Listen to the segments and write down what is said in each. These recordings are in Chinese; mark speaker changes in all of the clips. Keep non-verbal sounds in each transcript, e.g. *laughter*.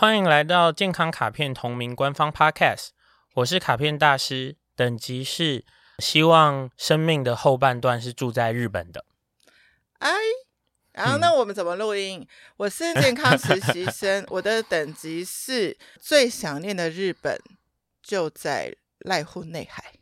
Speaker 1: 欢迎来到健康卡片同名官方 Podcast，我是卡片大师，等级是希望生命的后半段是住在日本的。
Speaker 2: 哎，然后那我们怎么录音？嗯、我是健康实习生，*laughs* 我的等级是最想念的日本就在濑户内海。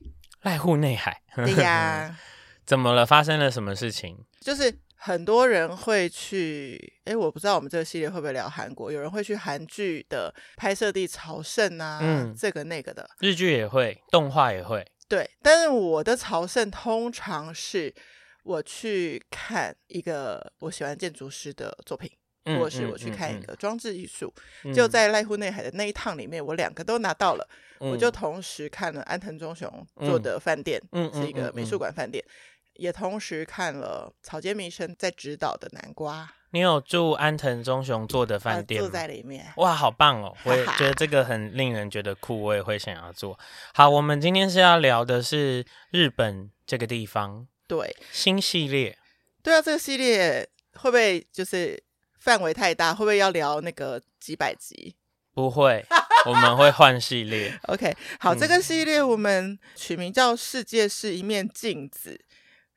Speaker 1: 濑户内海，
Speaker 2: 对呀。*laughs*
Speaker 1: 怎么了？发生了什么事情？
Speaker 2: 就是。很多人会去，哎，我不知道我们这个系列会不会聊韩国。有人会去韩剧的拍摄地朝圣啊，嗯，这个那个的。
Speaker 1: 日剧也会，动画也会。
Speaker 2: 对，但是我的朝圣通常是我去看一个我喜欢建筑师的作品，嗯、或者是我去看一个装置艺术。嗯、就在濑户内海的那一趟里面，我两个都拿到了，嗯、我就同时看了安藤忠雄做的饭店，嗯、是一个美术馆饭店。也同时看了草间弥生在指导的南瓜。
Speaker 1: 你有住安藤忠雄做的饭店吗？
Speaker 2: 住在里面。
Speaker 1: 哇，好棒哦！*laughs* 我也觉得这个很令人觉得酷，我也会想要做。好，我们今天是要聊的是日本这个地方。
Speaker 2: 对，
Speaker 1: 新系列。
Speaker 2: 对啊，这个系列会不会就是范围太大？会不会要聊那个几百集？
Speaker 1: 不会，我们会换系列。*laughs*
Speaker 2: OK，好，嗯、这个系列我们取名叫“世界是一面镜子”。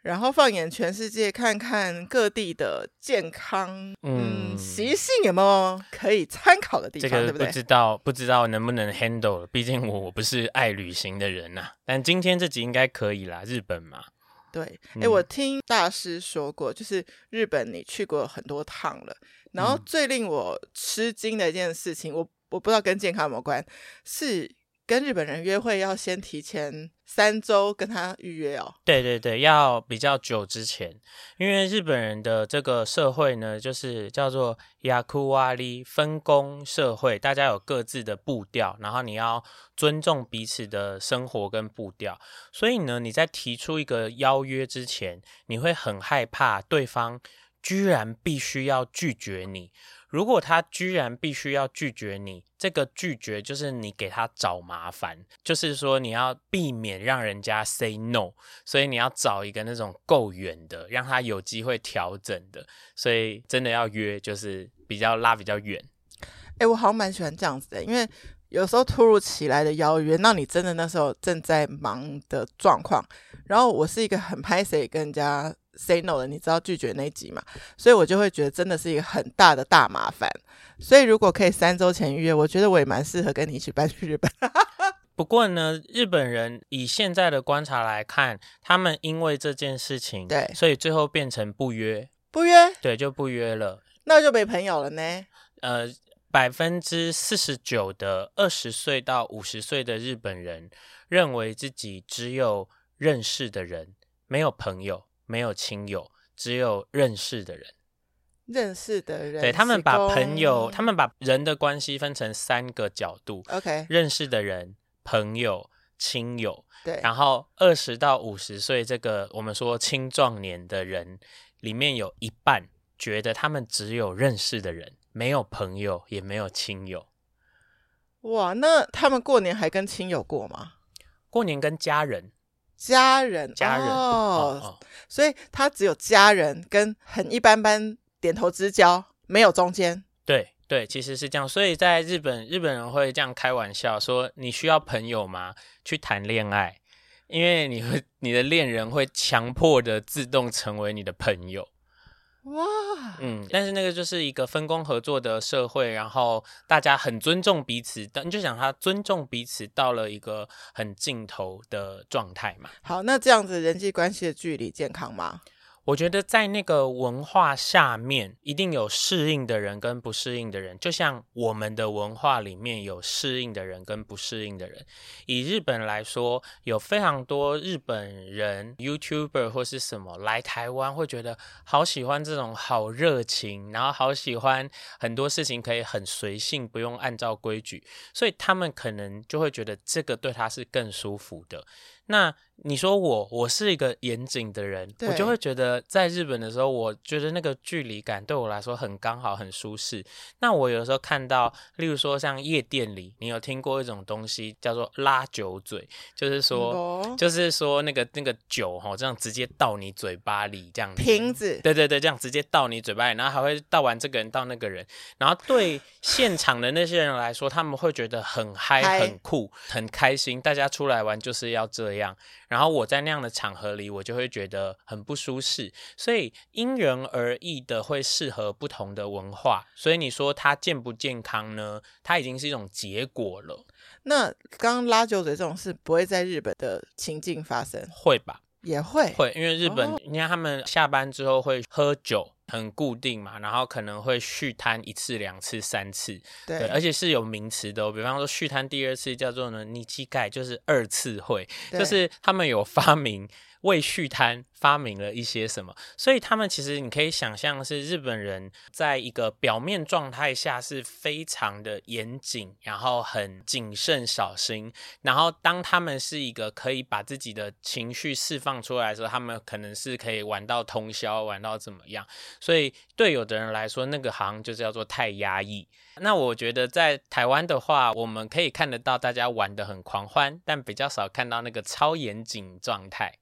Speaker 2: 然后放眼全世界，看看各地的健康嗯习性有没有可以参考的地方，对不对？
Speaker 1: 不知道不知道能不能 handle，毕竟我我不是爱旅行的人呐、啊。但今天这集应该可以啦，日本嘛。
Speaker 2: 对，哎、嗯，我听大师说过，就是日本你去过很多趟了，然后最令我吃惊的一件事情，我我不知道跟健康有没有关，是。跟日本人约会要先提前三周跟他预约哦。
Speaker 1: 对对对，要比较久之前，因为日本人的这个社会呢，就是叫做ヤクワリ分工社会，大家有各自的步调，然后你要尊重彼此的生活跟步调。所以呢，你在提出一个邀约之前，你会很害怕对方居然必须要拒绝你。如果他居然必须要拒绝你， 这个拒绝就是你给他找麻烦，就是说你要避免让人家 say no，所以你要找一个那种够远的，让他有机会调整的，所以真的要约就是比较拉比较远。
Speaker 2: 哎、我好像蛮喜欢这样子的，因为有时候突如其来的邀约，那你真的那时候正在忙的状况，然后我是一个很拍谁跟人家。Say no 的，你知道拒绝那一集嘛？所以我就会觉得真的是一个很大的大麻烦。所以如果可以三周前预约，我觉得我也蛮适合跟你一起搬去日本。*laughs*
Speaker 1: 不过呢，日本人以现在的观察来看，他们因为这件事情，
Speaker 2: 对，
Speaker 1: 所以最后变成不约，
Speaker 2: 不约，
Speaker 1: 对，就不约了，
Speaker 2: 那就没朋友了呢。
Speaker 1: 呃，百分之四十九的二十岁到五十岁的日本人认为自己只有认识的人，没有朋友。没有亲友，只有认识的人。
Speaker 2: 认识的人，
Speaker 1: 对，他们把朋友，他们把人的关系分成三个角度。
Speaker 2: OK，
Speaker 1: 认识的人、朋友、亲友。
Speaker 2: 对，
Speaker 1: 然后二十到五十岁这个我们说青壮年的人，里面有一半觉得他们只有认识的人，没有朋友，也没有亲友。
Speaker 2: 哇，那他们过年还跟亲友过吗？
Speaker 1: 过年跟家人。
Speaker 2: 家人，
Speaker 1: 家人哦，
Speaker 2: 哦，所以他只有家人跟很一般般点头之交，没有中间。
Speaker 1: 对对，其实是这样。所以在日本，日本人会这样开玩笑说：“你需要朋友吗？去谈恋爱，因为你会，你的恋人会强迫的自动成为你的朋友。”
Speaker 2: 哇，
Speaker 1: 嗯，但是那个就是一个分工合作的社会，然后大家很尊重彼此，但你就想他尊重彼此到了一个很尽头的状态嘛。
Speaker 2: 好，那这样子人际关系的距离健康吗？
Speaker 1: 我觉得在那个文化下面，一定有适应的人跟不适应的人，就像我们的文化里面有适应的人跟不适应的人。以日本来说，有非常多日本人 YouTuber 或是什么来台湾，会觉得好喜欢这种好热情，然后好喜欢很多事情可以很随性，不用按照规矩，所以他们可能就会觉得这个对他是更舒服的。那你说我，我是一个严谨的人，我就会觉得在日本的时候，我觉得那个距离感对我来说很刚好，很舒适。那我有时候看到，例如说像夜店里，你有听过一种东西叫做拉酒嘴，就是说，嗯、就是说那个那个酒哈，这样直接倒你嘴巴里，这样子
Speaker 2: 瓶子，
Speaker 1: 对对对，这样直接倒你嘴巴里，然后还会倒完这个人到那个人，然后对现场的那些人来说，他们会觉得很嗨、很酷、很开心，大家出来玩就是要这样。然后我在那样的场合里，我就会觉得很不舒适，所以因人而异的会适合不同的文化。所以你说它健不健康呢？它已经是一种结果了。
Speaker 2: 那刚刚拉酒嘴这种事不会在日本的情境发生？
Speaker 1: 会吧？
Speaker 2: 也会
Speaker 1: 会，因为日本，哦、你看他们下班之后会喝酒。很固定嘛，然后可能会续摊一次、两次、三次，对，对，而且是有名词的哦。比方说续摊第二次叫做呢，尼基盖，就是二次会，就是他们有发明。为续摊发明了一些什么，所以他们其实你可以想象是日本人在一个表面状态下是非常的严谨，然后很谨慎小心，然后当他们是一个可以把自己的情绪释放出来的时候，他们可能是可以玩到通宵，玩到怎么样。所以对有的人来说，那个行就是叫做太压抑。那我觉得在台湾的话，我们可以看得到大家玩的很狂欢，但比较少看到那个超严谨状态。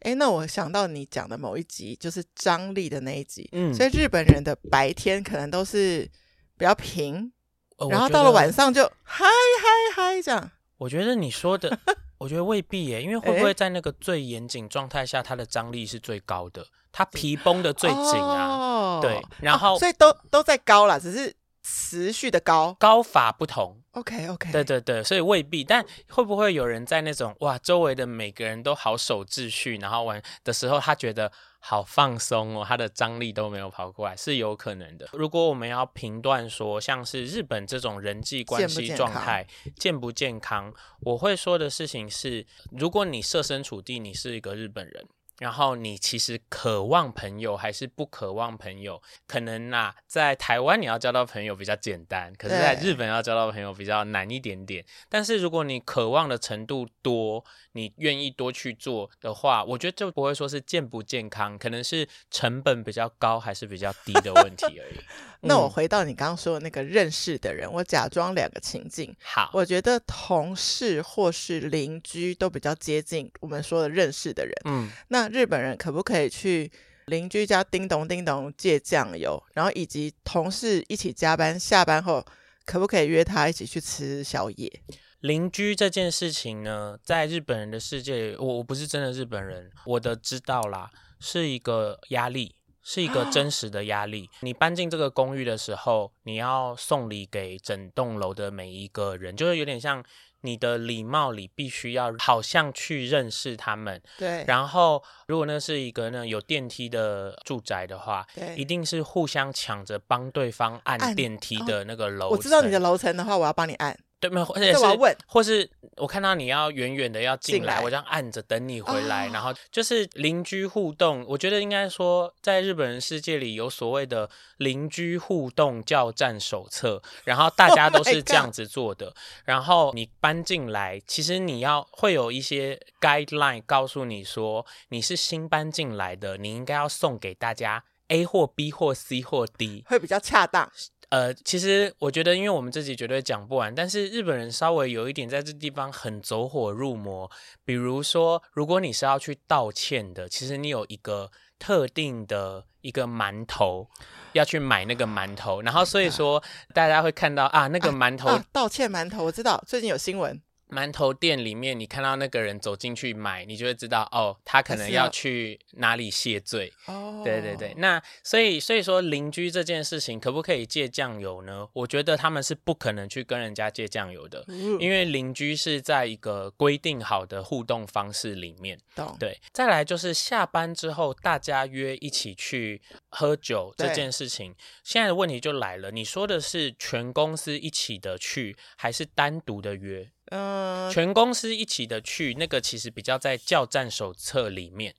Speaker 2: 哎，那我想到你讲的某一集，就是张力的那一集。嗯，所以日本人的白天可能都是比较平，呃、然后到了晚上就嗨嗨嗨这样。
Speaker 1: 我觉得你说的，*laughs* 我觉得未必耶，因为会不会在那个最严谨状态下，它的张力是最高的，它皮绷的最紧啊。哦、对，然后、
Speaker 2: 哦、所以都都在高啦，只是。持续的高
Speaker 1: 高法不同
Speaker 2: ，OK OK，
Speaker 1: 对对对，所以未必，但会不会有人在那种哇，周围的每个人都好守秩序，然后玩的时候，他觉得好放松哦，他的张力都没有跑过来，是有可能的。如果我们要评断说，像是日本这种人际关系状态健不健康，我会说的事情是，如果你设身处地，你是一个日本人。然后你其实渴望朋友还是不渴望朋友？可能啊，在台湾你要交到朋友比较简单，可是在日本要交到朋友比较难一点点。但是如果你渴望的程度多，你愿意多去做的话，我觉得就不会说是健不健康，可能是成本比较高还是比较低的问题而已。*laughs*
Speaker 2: 那我回到你刚刚说的那个认识的人，我假装两个情境。
Speaker 1: 好，
Speaker 2: 我觉得同事或是邻居都比较接近我们说的认识的人。嗯，那日本人可不可以去邻居家叮咚叮咚借酱油？然后以及同事一起加班，下班后可不可以约他一起去吃宵夜？
Speaker 1: 邻居这件事情呢，在日本人的世界，我我不是真的日本人，我的知道啦，是一个压力。是一个 *gasps* 真实的压力。你搬进这个公寓的时候，你要送礼给整栋楼的每一个人，就是有点像你的礼貌里必须要好像去认识他们。
Speaker 2: 对。
Speaker 1: 然后，如果那是一个呢有电梯的住宅的话，
Speaker 2: 对，
Speaker 1: 一定是互相抢着帮对方按电梯的那个楼层。
Speaker 2: 我知道你的楼层的话，我要帮你按。
Speaker 1: 对，没有，而且是，或是我看到你要远远的要进来，我这样按着等你回来，然后就是邻居互动。我觉得应该说，在日本人世界里有所谓的邻居互动叫战手册，然后大家都 *laughs* 是这样子做的。然后你搬进来，其实你要会有一些 guideline 告诉你说，你是新搬进来的，你应该要送给大家 A 或 B 或 C 或 D，
Speaker 2: 会比较恰当。
Speaker 1: 呃，其实我觉得，因为我们自己绝对讲不完，但是日本人稍微有一点在这地方很走火入魔。比如说，如果你是要去道歉的，其实你有一个特定的一个馒头要去买那个馒头，然后所以说大家会看到啊，那个馒头、
Speaker 2: 啊啊、道歉馒头，我知道最近有新闻。
Speaker 1: 馒头店里面，你看到那个人走进去买，你就会知道哦，他可能要去哪里谢罪。哦，对对对。那所以所以说邻居这件事情可不可以借酱油呢？我觉得他们是不可能去跟人家借酱油的，嗯、因为邻居是在一个规定好的互动方式里面。懂。对。再来就是下班之后大家约一起去喝酒这件事情，现在的问题就来了，你说的是全公司一起的去，还是单独的约？嗯，全公司一起的去，那个其实比较在教战手册里面，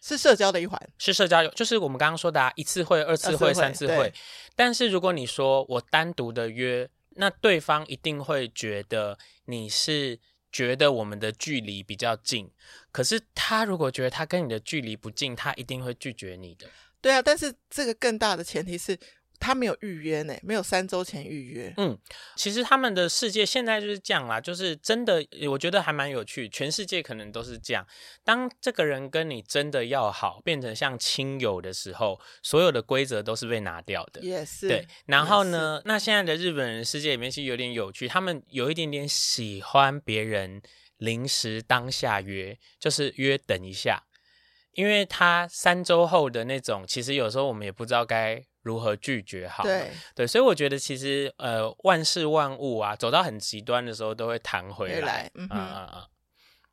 Speaker 2: 是社交的一环，
Speaker 1: 是社交，就是我们刚刚说的啊，一次会、二次会、三次会。但是如果你说我单独的约，那对方一定会觉得你是觉得我们的距离比较近，可是他如果觉得他跟你的距离不近，他一定会拒绝你的。
Speaker 2: 对啊，但是这个更大的前提是。他没有预约呢，没有三周前预约。
Speaker 1: 嗯，其实他们的世界现在就是这样啦，就是真的，我觉得还蛮有趣。全世界可能都是这样，当这个人跟你真的要好，变成像亲友的时候，所有的规则都是被拿掉的。
Speaker 2: 也是。
Speaker 1: 对，然后呢，那现在的日本人世界里面其实有点有趣，他们有一点点喜欢别人临时当下约，就是约等一下，因为他三周后的那种，其实有时候我们也不知道该。如何拒绝好？对对，所以我觉得其实呃，万事万物啊，走到很极端的时候都会弹回来。嗯嗯嗯，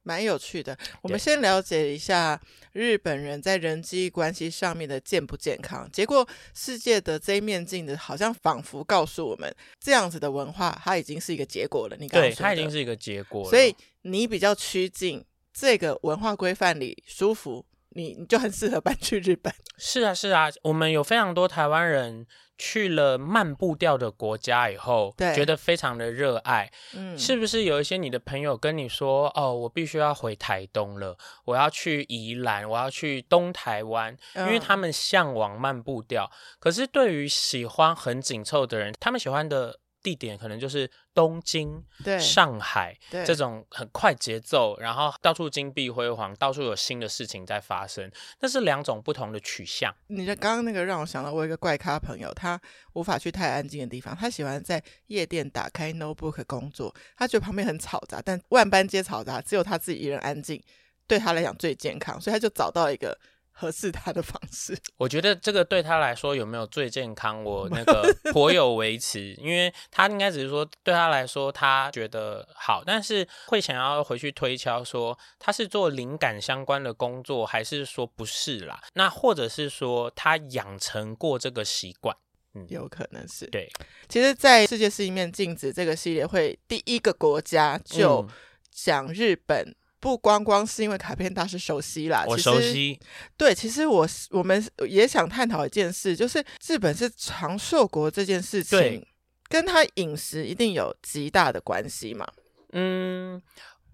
Speaker 2: 蛮有趣的。我们先了解一下日本人在人际关系上面的健不健康。结果世界的这一面镜子好像仿佛告诉我们，这样子的文化它已经是一个结果了。你刚
Speaker 1: 对，它已经是一个结果了。
Speaker 2: 所以你比较趋近这个文化规范里舒服。你你就很适合搬去日本。*laughs*
Speaker 1: 是啊，是啊，我们有非常多台湾人去了慢步调的国家以后，对，觉得非常的热爱。嗯，是不是有一些你的朋友跟你说，哦，我必须要回台东了，我要去宜兰，我要去东台湾，因为他们向往慢步调。嗯，可是对于喜欢很紧凑的人，他们喜欢的。地点可能就是东京、对上海对这种很快节奏，然后到处金碧辉煌，到处有新的事情在发生。那是两种不同的取向。
Speaker 2: 你的刚刚那个让我想到，我有一个怪咖朋友，他无法去太安静的地方，他喜欢在夜店打开 notebook 工作，他觉得旁边很嘈杂，但万般皆嘈杂，只有他自己一人安静，对他来讲最健康，所以他就找到一个。合适他的方式，
Speaker 1: 我觉得这个对他来说有没有最健康，我 *laughs* 那个颇有维持，因为他应该只是说对他来说他觉得好，但是会想要回去推敲说他是做灵感相关的工作，还是说不是啦？那或者是说他养成过这个习惯，
Speaker 2: 嗯，有可能是
Speaker 1: 对。
Speaker 2: 其实，在世界是一面镜子这个系列会第一个国家就讲日本。嗯不光光是因为卡片大师熟悉啦，
Speaker 1: 我熟悉。
Speaker 2: 对，其实我我们也想探讨一件事，就是日本是长寿国这件事情，对跟他饮食一定有极大的关系嘛？
Speaker 1: 嗯，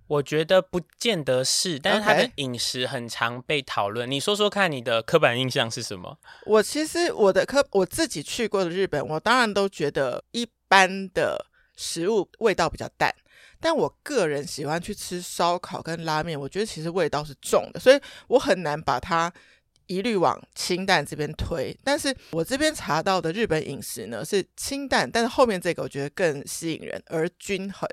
Speaker 1: 我觉得不见得是，但是他的饮食很常被讨论。Okay. 你说说看，你的刻板印象是什么？
Speaker 2: 我其实我的刻我自己去过的日本，我当然都觉得一般的食物味道比较淡。但我个人喜欢去吃烧烤跟拉面，我觉得其实味道是重的，所以我很难把它一律往清淡这边推。但是我这边查到的日本饮食呢是清淡，但是后面这个我觉得更吸引人而均衡。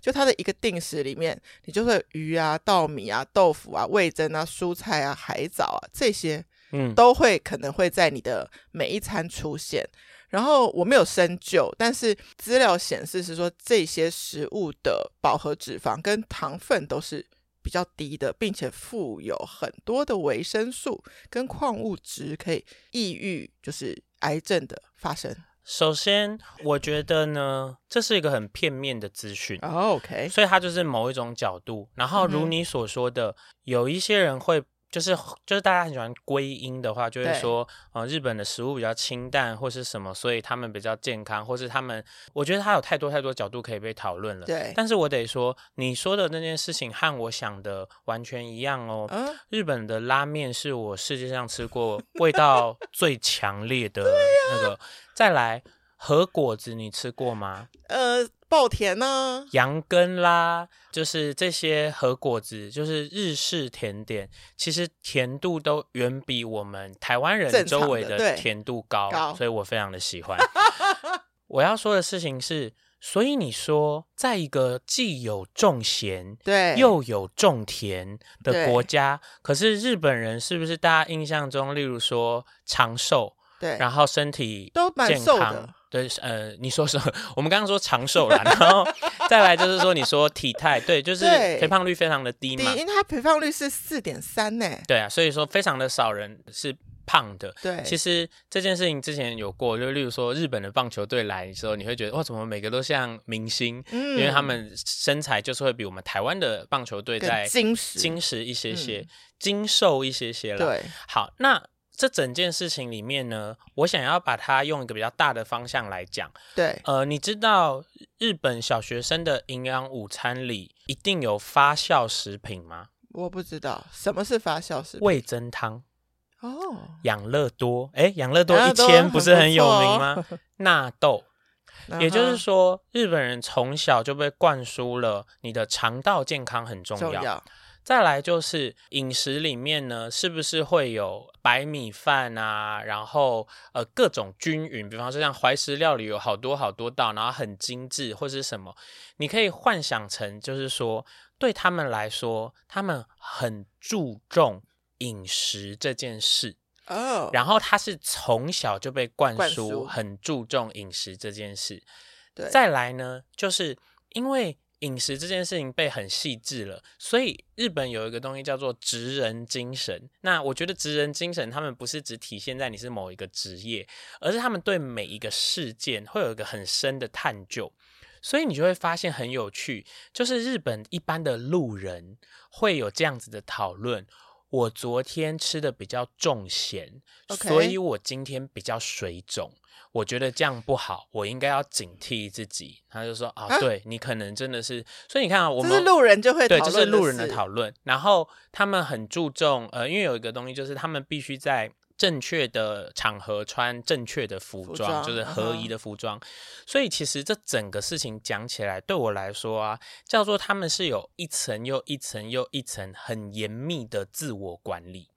Speaker 2: 就它的一个定食里面，你就是鱼啊、稻米啊、豆腐啊、味噌啊、蔬菜啊、海藻啊这些，嗯，都会可能会在你的每一餐出现。然后我没有深究，但是资料显示是说这些食物的饱和脂肪跟糖分都是比较低的，并且富有很多的维生素跟矿物质，可以抑郁就是癌症的发生。
Speaker 1: 首先，我觉得呢，这是一个很片面的资讯。
Speaker 2: Oh, OK，
Speaker 1: 所以它就是某一种角度。然后如你所说的，嗯、有一些人会。就是就是大家很喜欢归因的话，就是说，呃，日本的食物比较清淡或是什么，所以他们比较健康，或是他们，我觉得他有太多太多角度可以被讨论了。对，但是我得说，你说的那件事情和我想的完全一样哦。嗯，日本的拉面是我世界上吃过 *laughs* 味道最强烈的那个。再来，和果子你吃过吗？
Speaker 2: 呃。爆甜呢？
Speaker 1: 羊羹啦，就是这些和果子，就是日式甜点，其实甜度都远比我们台湾人周围的甜度高，高，所以我非常的喜欢。*laughs* 我要说的事情是，所以你说，在一个既有种咸，
Speaker 2: 对，
Speaker 1: 又有种甜的国家，可是日本人是不是大家印象中，例如说长寿，
Speaker 2: 对，
Speaker 1: 然后身体
Speaker 2: 都蛮瘦的，
Speaker 1: 对，呃，你说什么？我们刚刚说长寿啦，然后 *laughs* 再来就是说，你说体态，对，就是肥胖率非常的低嘛，
Speaker 2: 因为它肥胖率是四点三呢，
Speaker 1: 对啊，所以说非常的少人是。胖的，
Speaker 2: 对，
Speaker 1: 其实这件事情之前有过，就例如说日本的棒球队来的时候，你会觉得哇，怎么每个都像明星？嗯，因为他们身材就是会比我们台湾的棒球队在
Speaker 2: 精实、
Speaker 1: 精实一些些、嗯、精瘦一些些了。
Speaker 2: 对，
Speaker 1: 好，那这整件事情里面呢，我想要把它用一个比较大的方向来讲。
Speaker 2: 对，
Speaker 1: 呃，你知道日本小学生的营养午餐里一定有发酵食品吗？
Speaker 2: 我不知道什么是发酵食品，
Speaker 1: 味增汤。
Speaker 2: 哦，
Speaker 1: 养乐多，哎，养乐多一千不是很有名吗？纳豆，*laughs* 也就是说，日本人从小就被灌输了你的肠道健康很重要。重要。再来就是饮食里面呢，是不是会有白米饭啊？然后呃，各种均匀，比方说像怀石料理有好多好多道，然后很精致或是什么，你可以幻想成就是说，对他们来说，他们很注重。饮食这件事
Speaker 2: 哦，
Speaker 1: 然后他是从小就被灌输很注重饮食这件事。
Speaker 2: 对，
Speaker 1: 再来呢，就是因为饮食这件事情被很细致了，所以日本有一个东西叫做职人精神。那我觉得职人精神，他们不是只体现在你是某一个职业，而是他们对每一个事件会有一个很深的探究。所以你就会发现很有趣，就是日本一般的路人会有这样子的讨论。我昨天吃的比较重咸，Okay. 所以我今天比较水肿。我觉得这样不好，我应该要警惕自己。他就说啊，啊对你可能真的是，所以你看啊，我
Speaker 2: 们是路人就会讨论，
Speaker 1: 对，这是路人的讨论。然后他们很注重，呃，因为有一个东西就是他们必须在。正确的场合穿正确的服装，服装就是合宜的服装。Uh-huh. 所以其实这整个事情讲起来，对我来说啊，叫做他们是有一层又一层又一层很严密的自我管理。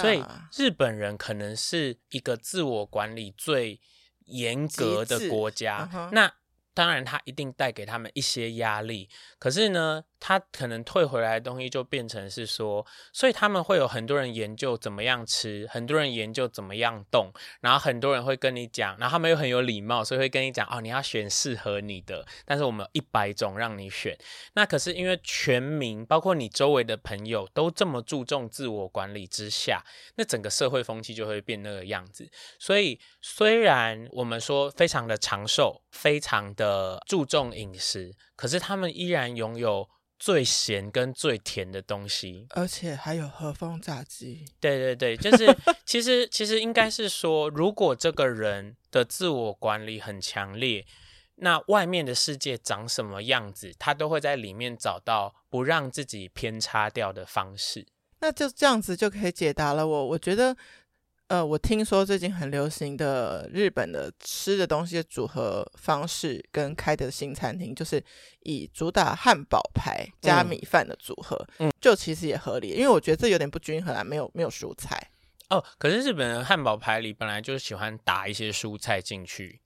Speaker 1: 所以日本人可能是一个自我管理最严格的国家。Uh-huh. 那当然，他一定带给他们一些压力。可是呢，他可能退回来的东西就变成是说，所以他们会有很多人研究怎么样吃，很多人研究怎么样动，然后很多人会跟你讲，然后他们又很有礼貌，所以会跟你讲哦，你要选适合你的。但是我们有一百种让你选。那可是因为全民，包括你周围的朋友都这么注重自我管理之下，那整个社会风气就会变那个样子。所以虽然我们说非常的长寿，非常的注重饮食，可是他们依然拥有最咸跟最甜的东西，
Speaker 2: 而且还有和风炸鸡。
Speaker 1: 对对对，就是 *laughs* 其实其实应该是说，如果这个人的自我管理很强烈，那外面的世界长什么样子，他都会在里面找到不让自己偏差掉的方式。
Speaker 2: 那就这样子就可以解答了我。我觉得。呃，我听说最近很流行的日本的吃的东西的组合方式，跟开的新餐厅，就是以主打汉堡排加米饭的组合，嗯，就其实也合理，因为我觉得这有点不均衡啊，没有没有蔬菜
Speaker 1: 哦。可是日本的汉堡排里本来就是喜欢打一些蔬菜进去。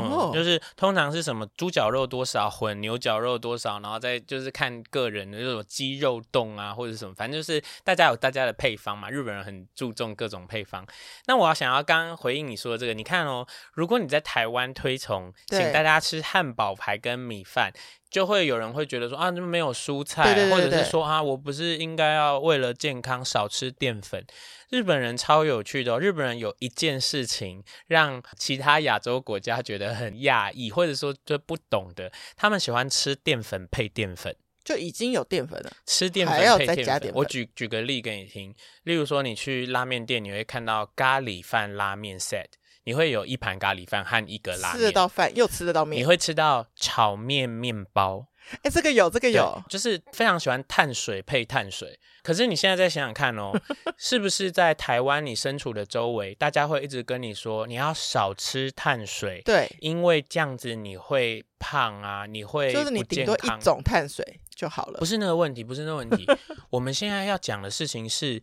Speaker 1: 嗯，就是通常是什么猪脚肉多少混 *laughs* 牛绞肉多少，然后再就是看个人的这种鸡肉冻啊，或者什么，反正就是大家有大家的配方嘛。日本人很注重各种配方。那我要想要刚刚回应你说的这个，你看哦，如果你在台湾推崇，请大家吃汉堡排跟米饭。就会有人会觉得说啊，这没有蔬菜，
Speaker 2: 对对对对，
Speaker 1: 或者是说啊，我不是应该要为了健康少吃淀粉？日本人超有趣的哦，日本人有一件事情让其他亚洲国家觉得很讶异，或者说就不懂的，他们喜欢吃淀粉配淀粉，
Speaker 2: 就已经有淀粉了，
Speaker 1: 吃淀粉配淀粉。我举举个例给你听，例如说你去拉面店，你会看到咖喱饭拉面 set。你会有一盘咖喱饭和一个拉面，
Speaker 2: 吃得到饭又吃得到面。
Speaker 1: 你会吃到炒面面包，
Speaker 2: 哎，这个有，这个有，
Speaker 1: 就是非常喜欢碳水配碳水。可是你现在再想想看哦，*laughs* 是不是在台湾你身处的周围，大家会一直跟你说你要少吃碳水，
Speaker 2: 对，
Speaker 1: 因为这样子你会胖啊，你会
Speaker 2: 就是你顶多一种碳水就好了，
Speaker 1: 不是那个问题，不是那个问题。*laughs* 我们现在要讲的事情是。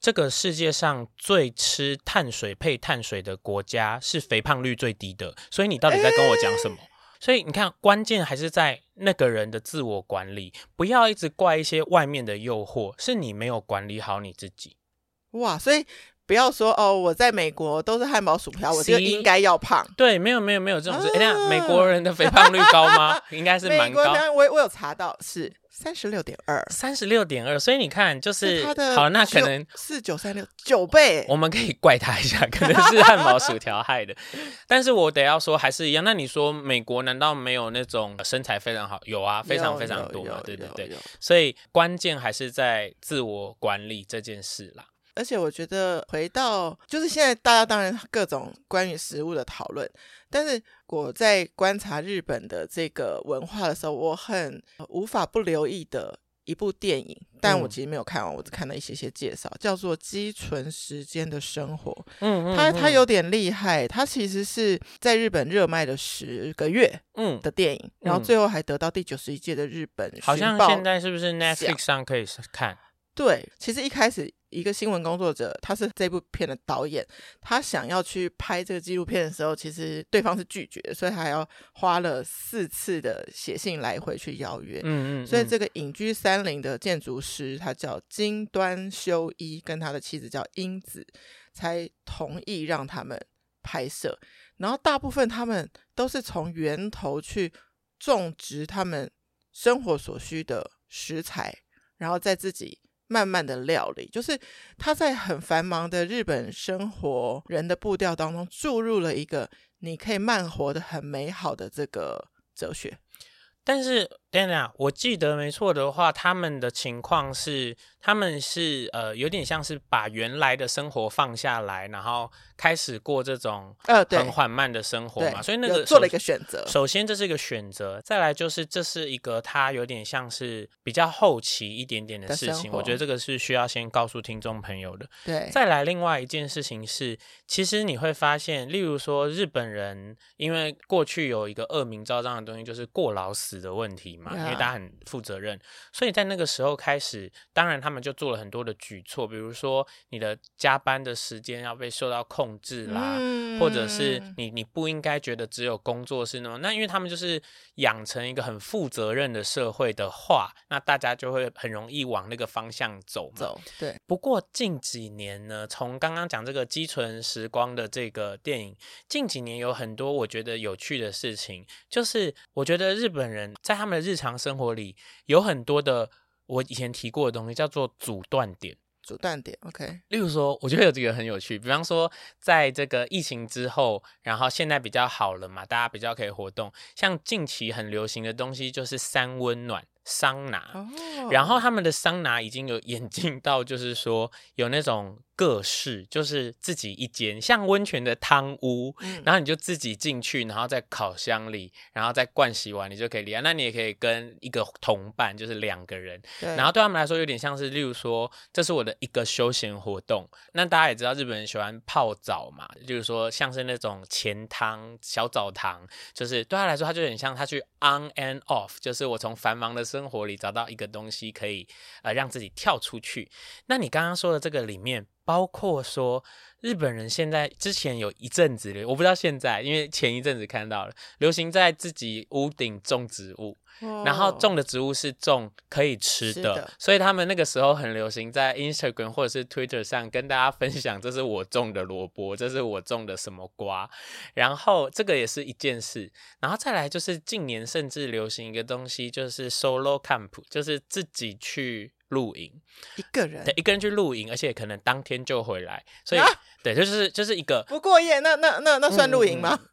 Speaker 1: 这个世界上最吃碳水配碳水的国家是肥胖率最低的，所以你到底在跟我讲什么？所以你看，关键还是在那个人的自我管理，不要一直怪一些外面的诱惑，是你没有管理好你自己。
Speaker 2: 哇，所以。不要说哦，我在美国都是汉堡薯条，我就应该要胖。
Speaker 1: 对，没有没有没有这种事。哎呀、啊，美国人的肥胖率高吗？*laughs* 应该是蛮高。
Speaker 2: 我我有查到是三十六点二，
Speaker 1: 三十六点二。所以你看，就是，好，那可能
Speaker 2: 四九三六九倍。
Speaker 1: 我们可以怪他一下，可能是汉堡薯条害的。但是我得要说，还是一样。那你说美国难道没有那种身材非常好？有啊，非常非常多嘛。对对对。所以关键还是在自我管理这件事啦。
Speaker 2: 而且我觉得回到就是现在，大家当然各种关于食物的讨论，但是我在观察日本的这个文化的时候，我很无法不留意的一部电影，但我其实没有看完，我只看了一些些介绍，叫做《积存时间的生活》。嗯，它它有点厉害，它其实是在日本热卖了十个月，嗯的电影，然后最后还得到第九十一届的日本
Speaker 1: 好像现在是不是 Netflix 上可以看？
Speaker 2: 对，其实一开始。一个新闻工作者，他是这部片的导演，他想要去拍这个纪录片的时候，其实对方是拒绝的，所以还要花了四次的写信来回去邀约。嗯嗯，嗯。所以这个隐居山林的建筑师，他叫金端修一，跟他的妻子叫英子，才同意让他们拍摄。然后大部分他们都是从源头去种植他们生活所需的食材，然后再自己。慢慢的料理，就是他在很繁忙的日本生活人的步调当中注入了一个你可以慢活的很美好的这个哲学。
Speaker 1: 但是，等等，我记得没错的话，他们的情况是，他们是呃，有点像是把原来的生活放下来，然后开始过这种呃很缓慢的生活嘛。呃、所以那个
Speaker 2: 做了一个选择。
Speaker 1: 首先，这是一个选择；再来，就是这是一个他有点像是比较后期一点点的事情。我觉得这个是需要先告诉听众朋友的。
Speaker 2: 对。
Speaker 1: 再来，另外一件事情是，其实你会发现，例如说日本人，因为过去有一个恶名昭彰的东西，就是过劳死的问题嘛。因为大家很负责任，所以在那个时候开始，当然他们就做了很多的举措，比如说你的加班的时间要被受到控制啦，嗯、或者是你你不应该觉得只有工作是那么，那因为他们就是养成一个很负责任的社会的话，那大家就会很容易往那个方向走嘛。
Speaker 2: 走，对。
Speaker 1: 不过近几年呢，从刚刚讲这个积存时光的这个电影，近几年有很多我觉得有趣的事情，就是我觉得日本人在他们的日常。生活里有很多的我以前提过的东西，叫做阻断点。
Speaker 2: 阻断点，OK。
Speaker 1: 例如说，我觉得有几个很有趣，比方说，在这个疫情之后，然后现在比较好了嘛，大家比较可以活动。像近期很流行的东西，就是三温暖。桑拿，oh. 然后他们的桑拿已经有演进到，就是说有那种各式，就是自己一间像温泉的汤屋，嗯、然后你就自己进去，然后在烤箱里，然后再灌洗完，你就可以离开。那你也可以跟一个同伴，就是两个人，然后对他们来说有点像是，例如说，这是我的一个休闲活动。那大家也知道，日本人喜欢泡澡嘛，就是说像是那种钱汤小澡堂，就是对他来说，他就很像他去 on and off，就是我从繁忙的。生活里找到一个东西可以呃让自己跳出去。那你刚刚说的这个里面，包括说日本人现在之前有一阵子，我不知道现在，因为前一阵子看到了流行在自己屋顶种植物。然后种的植物是种可以吃的，的所以他们那个时候很流行在 Instagram 或者是 Twitter 上跟大家分享，这是我种的萝卜，这是我种的什么瓜。然后这个也是一件事，然后再来就是近年甚至流行一个东西，就是 Solo Camp，就是自己去露营，
Speaker 2: 一个人
Speaker 1: 对，一个人去露营，而且可能当天就回来，所以、啊、*laughs* 对，就是就是一个
Speaker 2: 不过夜，那那那那算露营吗？嗯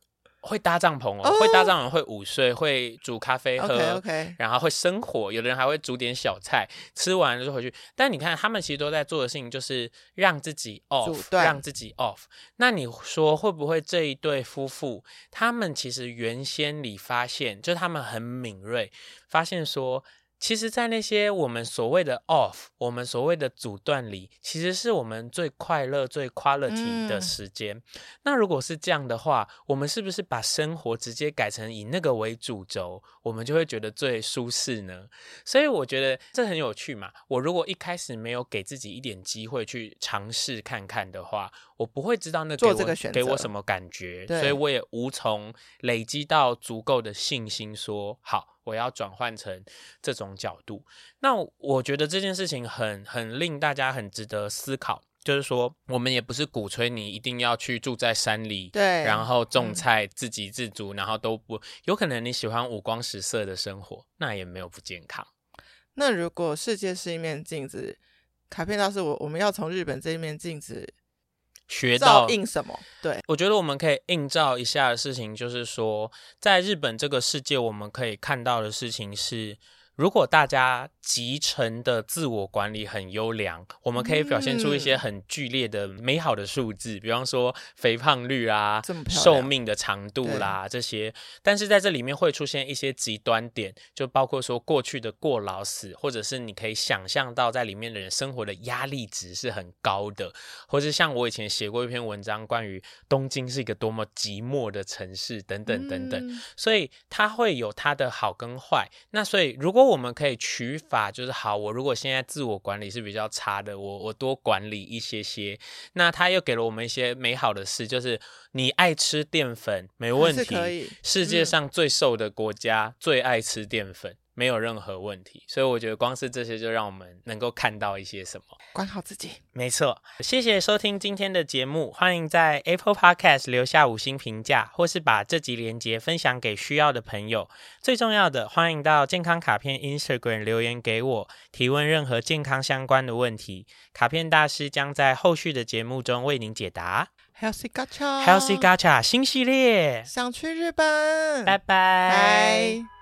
Speaker 1: 会搭帐篷哦，oh, 会搭帐篷，会午睡，会煮咖啡喝
Speaker 2: ，okay, okay.
Speaker 1: 然后会生火，有的人还会煮点小菜，吃完就回去。但你看，他们其实都在做的事情就是让自己 off，让自己 off。那你说会不会这一对夫妇，他们其实原先里发现，就是他们很敏锐，发现说。其实，在那些我们所谓的 off，我们所谓的阻断里，其实是我们最快乐、最 quality 的时间。嗯、那如果是这样的话，我们是不是把生活直接改成以那个为主轴，我们就会觉得最舒适呢？所以我觉得这很有趣嘛。我如果一开始没有给自己一点机会去尝试看看的话，我不会知道那给我
Speaker 2: 做这个选择
Speaker 1: 给我什么感觉，所以我也无从累积到足够的信心说好。我要转换成这种角度，那我觉得这件事情很很令大家很值得思考，就是说我们也不是鼓吹你一定要去住在山里，
Speaker 2: 对，
Speaker 1: 然后种菜自给自足，嗯、然后都不有可能你喜欢五光十色的生活，那也没有不健康。
Speaker 2: 那如果世界是一面镜子，卡片大师，我我们要从日本这一面镜子。
Speaker 1: 学到
Speaker 2: 印什么？对，
Speaker 1: 我觉得我们可以映照一下的事情，就是说，在日本这个世界，我们可以看到的事情是。如果大家集成的自我管理很优良，我们可以表现出一些很剧烈的美好的数字，嗯、比方说肥胖率啊、寿命的长度啦这些。但是在这里面会出现一些极端点，就包括说过去的过劳死，或者是你可以想象到在里面的人生活的压力值是很高的，或是像我以前写过一篇文章，关于东京是一个多么寂寞的城市等等等等。嗯、所以它会有它的好跟坏。那所以如果我们可以取法，就是好。我如果现在自我管理是比较差的，我我多管理一些些。那他又给了我们一些美好的事，就是你爱吃淀粉没问题。世界上最瘦的国家、嗯、最爱吃淀粉。没有任何问题，所以我觉得光是这些就让我们能够看到一些什么，
Speaker 2: 管好自己。
Speaker 1: 没错，谢谢收听今天的节目，欢迎在 Apple Podcast 留下五星评价，或是把这集连接分享给需要的朋友。最重要的，欢迎到健康卡片 Instagram 留言给我，提问任何健康相关的问题，卡片大师将在后续的节目中为您解答。
Speaker 2: Healthy Gacha，Healthy
Speaker 1: Gacha 新系列，
Speaker 2: 想去日本，
Speaker 1: 拜拜。